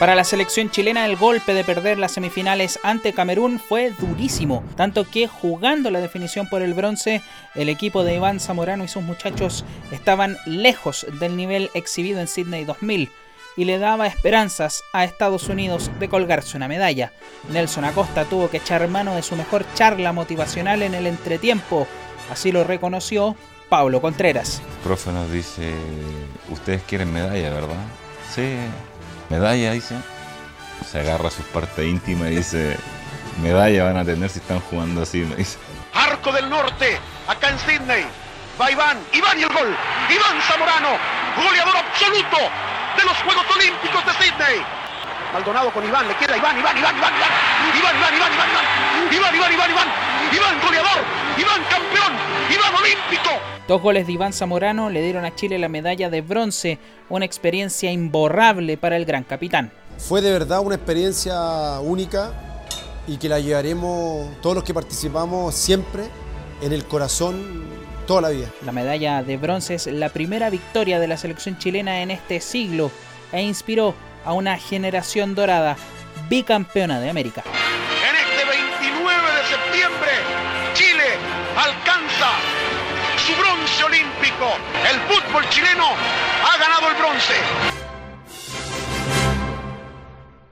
Para la selección chilena el golpe de perder las semifinales ante Camerún fue durísimo, tanto que jugando la definición por el bronce, el equipo de Iván Zamorano y sus muchachos estaban lejos del nivel exhibido en Sydney 2000 y le daba esperanzas a Estados Unidos de colgarse una medalla. Nelson Acosta tuvo que echar mano de su mejor charla motivacional en el entretiempo, así lo reconoció Pablo Contreras. profe nos dice, ustedes quieren medalla, ¿verdad? Sí, medalla, dice. Se agarra sus partes íntimas y dice, medalla van a tener si están jugando así, me dice. Arco del Norte, acá en Sydney. Va Iván, Iván y el gol. Iván Zamorano, goleador absoluto de los Juegos Olímpicos de Sydney. Maldonado con Iván, le queda Iván, Iván, Iván, Iván, Iván, Iván, Iván, Iván, Iván, Iván, Iván, Iván, Iván, Iván, goleador, Iván campeón, Iván olímpico. Dos goles de Iván Zamorano le dieron a Chile la medalla de bronce, una experiencia imborrable para el gran capitán. Fue de verdad una experiencia única y que la llevaremos todos los que participamos siempre en el corazón toda la vida. La medalla de bronce es la primera victoria de la selección chilena en este siglo e inspiró a una generación dorada bicampeona de América. Bronce olímpico. El fútbol chileno ha ganado el bronce.